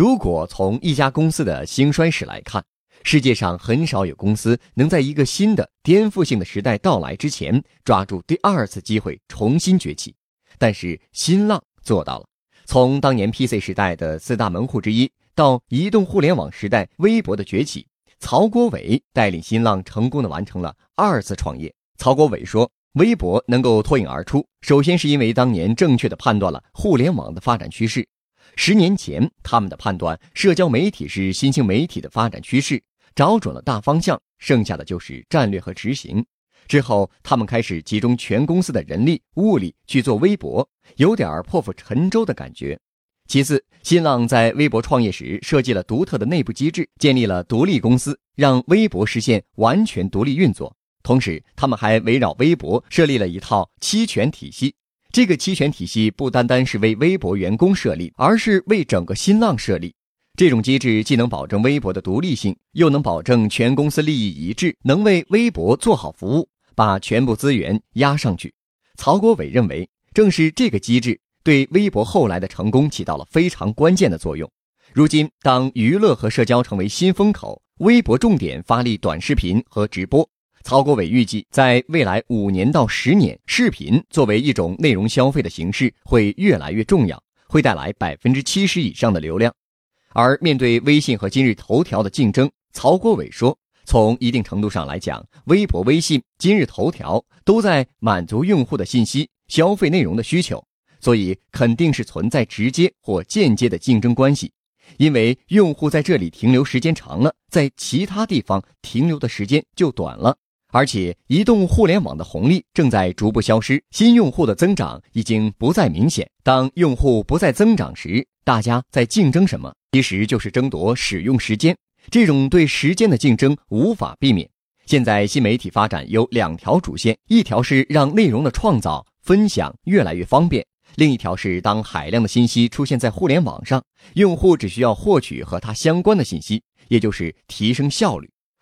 如果从一家公司的兴衰史来看，世界上很少有公司能在一个新的颠覆性的时代到来之前抓住第二次机会重新崛起。但是新浪做到了。从当年 PC 时代的四大门户之一，到移动互联网时代微博的崛起，曹国伟带领新浪成功的完成了二次创业。曹国伟说：“微博能够脱颖而出，首先是因为当年正确的判断了互联网的发展趋势。十年前，他们的判断社交媒体是新兴媒体的发展趋势。”找准了大方向，剩下的就是战略和执行。之后，他们开始集中全公司的人力物力去做微博，有点破釜沉舟的感觉。其次，新浪在微博创业时设计了独特的内部机制，建立了独立公司，让微博实现完全独立运作。同时，他们还围绕微博设立了一套期权体系。这个期权体系不单单是为微博员工设立，而是为整个新浪设立。这种机制既能保证微博的独立性，又能保证全公司利益一致，能为微博做好服务，把全部资源压上去。曹国伟认为，正是这个机制对微博后来的成功起到了非常关键的作用。如今，当娱乐和社交成为新风口，微博重点发力短视频和直播。曹国伟预计，在未来五年到十年，视频作为一种内容消费的形式会越来越重要，会带来百分之七十以上的流量。而面对微信和今日头条的竞争，曹国伟说：“从一定程度上来讲，微博、微信、今日头条都在满足用户的信息消费内容的需求，所以肯定是存在直接或间接的竞争关系。因为用户在这里停留时间长了，在其他地方停留的时间就短了。而且，移动互联网的红利正在逐步消失，新用户的增长已经不再明显。当用户不再增长时，大家在竞争什么？”其实就是争夺使用时间，这种对时间的竞争无法避免。现在新媒体发展有两条主线，一条是让内容的创造、分享越来越方便，另一条是当海量的信息出现在互联网上，用户只需要获取和它相关的信息，也就是提升效率。